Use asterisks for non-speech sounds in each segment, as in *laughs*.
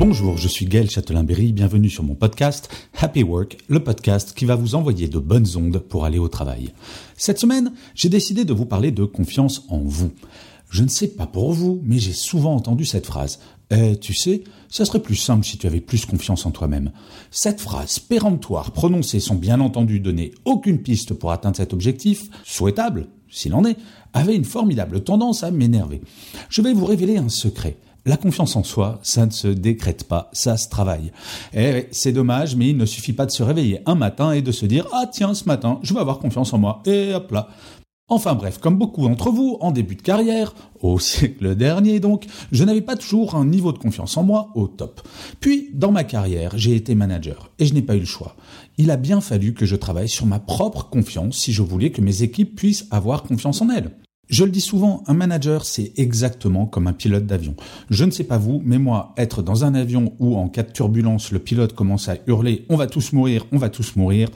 Bonjour, je suis Gaël Châtelain-Berry, bienvenue sur mon podcast Happy Work, le podcast qui va vous envoyer de bonnes ondes pour aller au travail. Cette semaine, j'ai décidé de vous parler de confiance en vous. Je ne sais pas pour vous, mais j'ai souvent entendu cette phrase. Eh, tu sais, ça serait plus simple si tu avais plus confiance en toi-même. Cette phrase péremptoire prononcée sans bien entendu donner aucune piste pour atteindre cet objectif, souhaitable, s'il en est, avait une formidable tendance à m'énerver. Je vais vous révéler un secret. La confiance en soi, ça ne se décrète pas, ça se travaille. Eh, c'est dommage, mais il ne suffit pas de se réveiller un matin et de se dire ah tiens ce matin je vais avoir confiance en moi et hop là. Enfin bref, comme beaucoup d'entre vous, en début de carrière, au *laughs* siècle dernier donc, je n'avais pas toujours un niveau de confiance en moi au top. Puis, dans ma carrière, j'ai été manager et je n'ai pas eu le choix. Il a bien fallu que je travaille sur ma propre confiance si je voulais que mes équipes puissent avoir confiance en elles. Je le dis souvent, un manager, c'est exactement comme un pilote d'avion. Je ne sais pas vous, mais moi, être dans un avion où en cas de turbulence, le pilote commence à hurler on va tous mourir, on va tous mourir,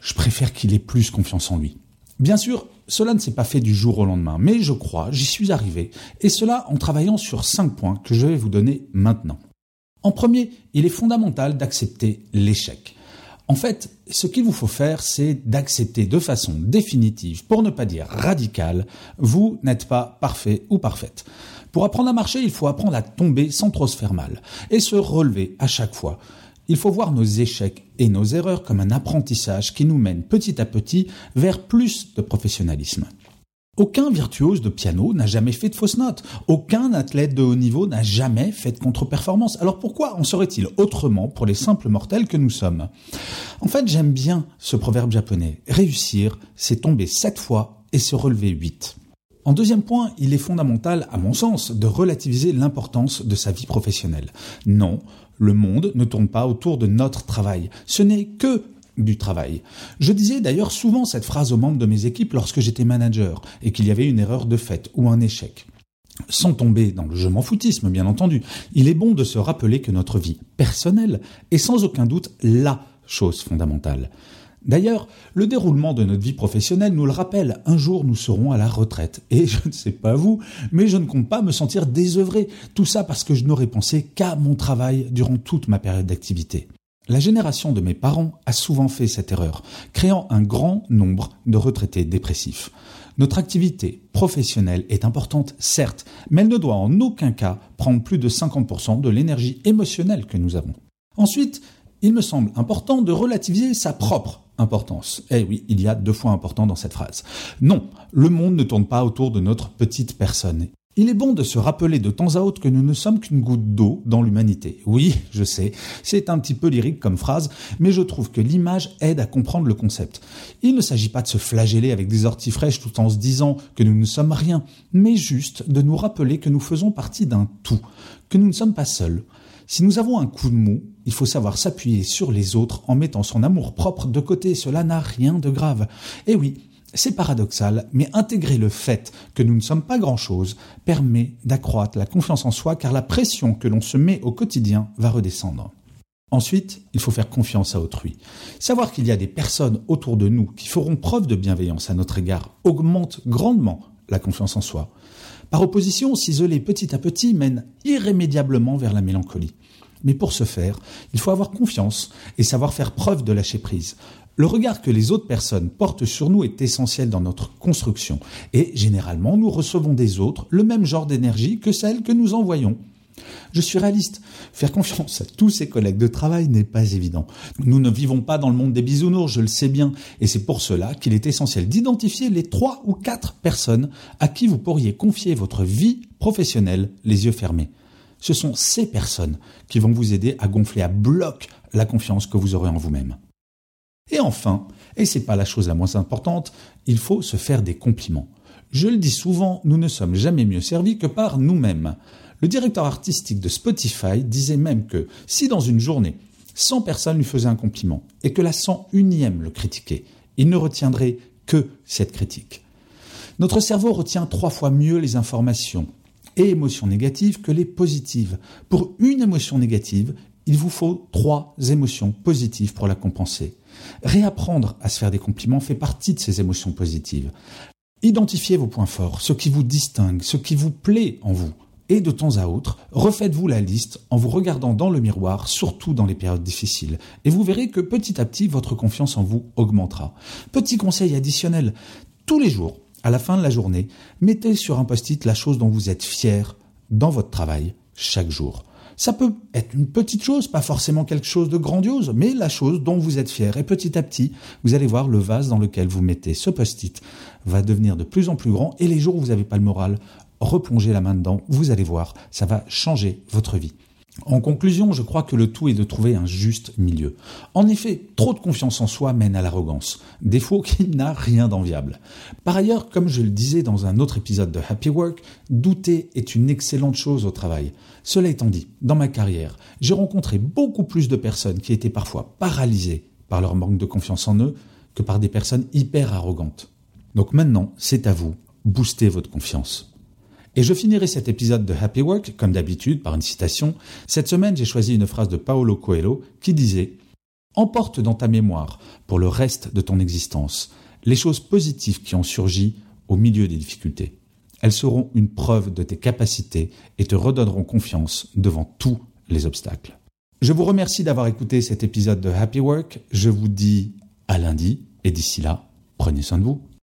je préfère qu'il ait plus confiance en lui. Bien sûr, cela ne s'est pas fait du jour au lendemain, mais je crois, j'y suis arrivé, et cela en travaillant sur cinq points que je vais vous donner maintenant. En premier, il est fondamental d'accepter l'échec. En fait, ce qu'il vous faut faire, c'est d'accepter de façon définitive, pour ne pas dire radicale, vous n'êtes pas parfait ou parfaite. Pour apprendre à marcher, il faut apprendre à tomber sans trop se faire mal, et se relever à chaque fois. Il faut voir nos échecs et nos erreurs comme un apprentissage qui nous mène petit à petit vers plus de professionnalisme. Aucun virtuose de piano n'a jamais fait de fausses notes. Aucun athlète de haut niveau n'a jamais fait de contre-performance. Alors pourquoi en serait-il autrement pour les simples mortels que nous sommes? En fait, j'aime bien ce proverbe japonais. Réussir, c'est tomber sept fois et se relever huit. En deuxième point, il est fondamental, à mon sens, de relativiser l'importance de sa vie professionnelle. Non, le monde ne tourne pas autour de notre travail. Ce n'est que du travail. Je disais d'ailleurs souvent cette phrase aux membres de mes équipes lorsque j'étais manager et qu'il y avait une erreur de fait ou un échec. Sans tomber dans le je m'en foutisme, bien entendu, il est bon de se rappeler que notre vie personnelle est sans aucun doute LA chose fondamentale. D'ailleurs, le déroulement de notre vie professionnelle nous le rappelle. Un jour, nous serons à la retraite. Et je ne sais pas vous, mais je ne compte pas me sentir désœuvré. Tout ça parce que je n'aurais pensé qu'à mon travail durant toute ma période d'activité. La génération de mes parents a souvent fait cette erreur, créant un grand nombre de retraités dépressifs. Notre activité professionnelle est importante, certes, mais elle ne doit en aucun cas prendre plus de 50% de l'énergie émotionnelle que nous avons. Ensuite, il me semble important de relativiser sa propre importance. Eh oui, il y a deux fois important dans cette phrase. Non, le monde ne tourne pas autour de notre petite personne. Il est bon de se rappeler de temps à autre que nous ne sommes qu'une goutte d'eau dans l'humanité. Oui, je sais, c'est un petit peu lyrique comme phrase, mais je trouve que l'image aide à comprendre le concept. Il ne s'agit pas de se flageller avec des orties fraîches tout en se disant que nous ne sommes rien, mais juste de nous rappeler que nous faisons partie d'un tout, que nous ne sommes pas seuls. Si nous avons un coup de mou, il faut savoir s'appuyer sur les autres en mettant son amour propre de côté. Cela n'a rien de grave. Et oui, c'est paradoxal, mais intégrer le fait que nous ne sommes pas grand-chose permet d'accroître la confiance en soi car la pression que l'on se met au quotidien va redescendre. Ensuite, il faut faire confiance à autrui. Savoir qu'il y a des personnes autour de nous qui feront preuve de bienveillance à notre égard augmente grandement la confiance en soi. Par opposition, s'isoler petit à petit mène irrémédiablement vers la mélancolie. Mais pour ce faire, il faut avoir confiance et savoir faire preuve de lâcher prise. Le regard que les autres personnes portent sur nous est essentiel dans notre construction. Et généralement, nous recevons des autres le même genre d'énergie que celle que nous envoyons. Je suis réaliste. Faire confiance à tous ses collègues de travail n'est pas évident. Nous ne vivons pas dans le monde des bisounours, je le sais bien, et c'est pour cela qu'il est essentiel d'identifier les trois ou quatre personnes à qui vous pourriez confier votre vie professionnelle les yeux fermés. Ce sont ces personnes qui vont vous aider à gonfler à bloc la confiance que vous aurez en vous-même. Et enfin, Et c'est pas la chose la moins importante, il faut se faire des compliments. Je le dis souvent, nous ne sommes jamais mieux servis que par nous-mêmes. Le directeur artistique de Spotify disait même que si dans une journée, 100 personnes lui faisaient un compliment et que la 101e le critiquait, il ne retiendrait que cette critique. Notre cerveau retient trois fois mieux les informations et émotions négatives que les positives. Pour une émotion négative, il vous faut trois émotions positives pour la compenser. Réapprendre à se faire des compliments fait partie de ces émotions positives. Identifiez vos points forts, ce qui vous distingue, ce qui vous plaît en vous. Et de temps à autre, refaites-vous la liste en vous regardant dans le miroir, surtout dans les périodes difficiles. Et vous verrez que petit à petit, votre confiance en vous augmentera. Petit conseil additionnel, tous les jours, à la fin de la journée, mettez sur un post-it la chose dont vous êtes fier dans votre travail chaque jour. Ça peut être une petite chose, pas forcément quelque chose de grandiose, mais la chose dont vous êtes fier. Et petit à petit, vous allez voir le vase dans lequel vous mettez ce post-it va devenir de plus en plus grand. Et les jours où vous n'avez pas le moral, replongez la main dedans. Vous allez voir, ça va changer votre vie. En conclusion, je crois que le tout est de trouver un juste milieu. En effet, trop de confiance en soi mène à l'arrogance, défaut qui *laughs* n'a rien d'enviable. Par ailleurs, comme je le disais dans un autre épisode de Happy Work, douter est une excellente chose au travail. Cela étant dit, dans ma carrière, j'ai rencontré beaucoup plus de personnes qui étaient parfois paralysées par leur manque de confiance en eux que par des personnes hyper arrogantes. Donc maintenant, c'est à vous, boostez votre confiance. Et je finirai cet épisode de Happy Work, comme d'habitude, par une citation. Cette semaine, j'ai choisi une phrase de Paolo Coelho qui disait Emporte dans ta mémoire, pour le reste de ton existence, les choses positives qui ont surgi au milieu des difficultés. Elles seront une preuve de tes capacités et te redonneront confiance devant tous les obstacles. Je vous remercie d'avoir écouté cet épisode de Happy Work. Je vous dis à lundi et d'ici là, prenez soin de vous.